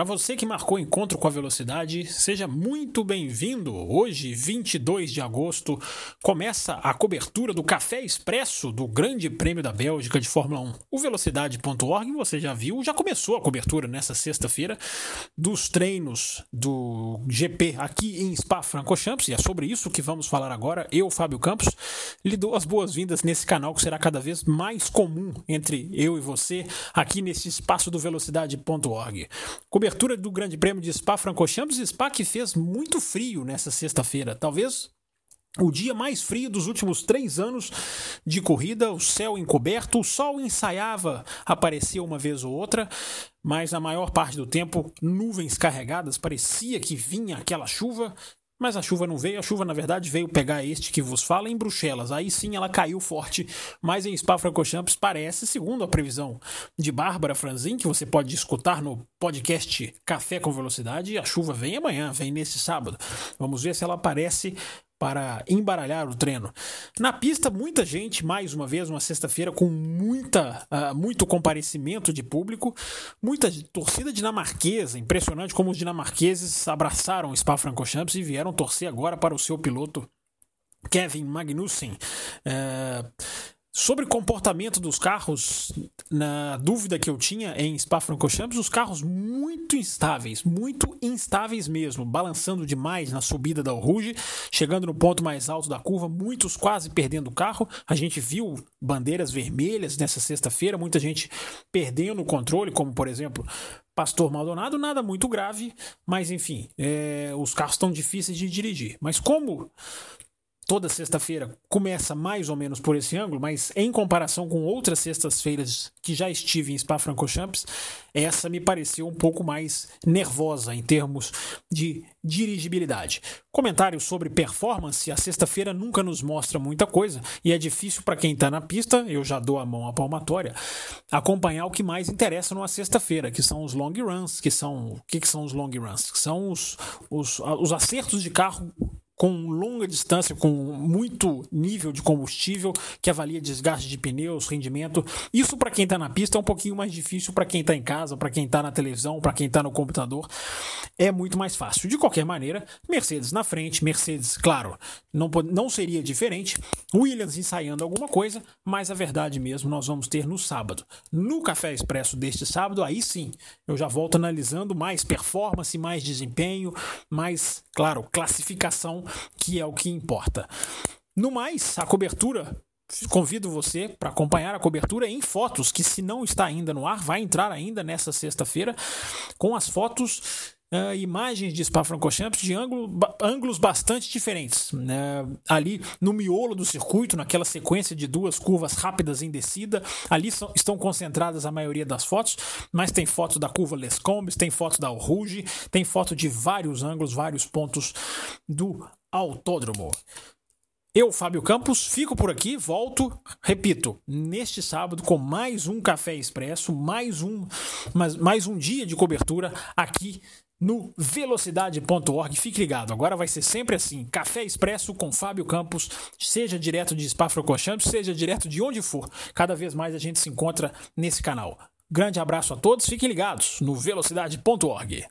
Para você que marcou encontro com a velocidade, seja muito bem-vindo. Hoje, 22 de agosto, começa a cobertura do Café Expresso do Grande Prêmio da Bélgica de Fórmula 1. O velocidade.org, você já viu, já começou a cobertura nessa sexta-feira dos treinos do GP aqui em Spa-Francorchamps e é sobre isso que vamos falar agora. Eu, Fábio Campos, lhe dou as boas-vindas nesse canal que será cada vez mais comum entre eu e você aqui nesse espaço do velocidade.org. Cobertura do Grande Prêmio de Spa-Francorchamps, Spa que fez muito frio nessa sexta-feira. Talvez o dia mais frio dos últimos três anos de corrida, o céu encoberto, o sol ensaiava, aparecia uma vez ou outra, mas na maior parte do tempo nuvens carregadas, parecia que vinha aquela chuva mas a chuva não veio, a chuva na verdade veio pegar este que vos fala em Bruxelas. Aí sim ela caiu forte, mas em Spa-Francorchamps parece, segundo a previsão de Bárbara Franzin, que você pode escutar no podcast Café com Velocidade, a chuva vem amanhã, vem nesse sábado. Vamos ver se ela aparece para embaralhar o treino. Na pista, muita gente, mais uma vez, uma sexta-feira com muita, uh, muito comparecimento de público, muita torcida dinamarquesa, impressionante como os dinamarqueses abraçaram o Spa-Francorchamps e vieram torcer agora para o seu piloto Kevin Magnussen. Uh, Sobre comportamento dos carros, na dúvida que eu tinha em Spa-Francorchamps, os carros muito instáveis, muito instáveis mesmo, balançando demais na subida da Rouge, chegando no ponto mais alto da curva, muitos quase perdendo o carro. A gente viu bandeiras vermelhas nessa sexta-feira, muita gente perdendo o controle, como por exemplo Pastor Maldonado, nada muito grave, mas enfim, é, os carros estão difíceis de dirigir. Mas como toda sexta-feira começa mais ou menos por esse ângulo, mas em comparação com outras sextas-feiras que já estive em Spa-Francorchamps, essa me pareceu um pouco mais nervosa em termos de dirigibilidade. Comentários sobre performance, a sexta-feira nunca nos mostra muita coisa e é difícil para quem está na pista, eu já dou a mão à palmatória, acompanhar o que mais interessa numa sexta-feira, que são os long runs, que são o que, que são os long runs? Que são os, os, os acertos de carro com longa distância, com muito nível de combustível, que avalia desgaste de pneus, rendimento. Isso para quem está na pista é um pouquinho mais difícil para quem está em casa, para quem está na televisão, para quem está no computador. É muito mais fácil. De qualquer maneira, Mercedes na frente, Mercedes, claro, não, não seria diferente. Williams ensaiando alguma coisa, mas a verdade mesmo nós vamos ter no sábado. No Café Expresso deste sábado, aí sim, eu já volto analisando mais performance, mais desempenho, mais, claro, classificação que é o que importa. No mais, a cobertura convido você para acompanhar a cobertura em fotos, que se não está ainda no ar, vai entrar ainda nessa sexta-feira, com as fotos. Uh, imagens de Spa-Francorchamps de ângulo, ângulos bastante diferentes. Uh, ali no miolo do circuito, naquela sequência de duas curvas rápidas em descida, ali são, estão concentradas a maioria das fotos, mas tem fotos da curva Les Combes, tem fotos da Rouge, tem foto de vários ângulos, vários pontos do autódromo. Eu, Fábio Campos, fico por aqui, volto, repito, neste sábado com mais um Café Expresso, mais um, mais, mais um dia de cobertura aqui no velocidade.org. Fique ligado, agora vai ser sempre assim: Café Expresso com Fábio Campos, seja direto de Spa-Francorchamps, seja direto de onde for. Cada vez mais a gente se encontra nesse canal. Grande abraço a todos, fiquem ligados no velocidade.org.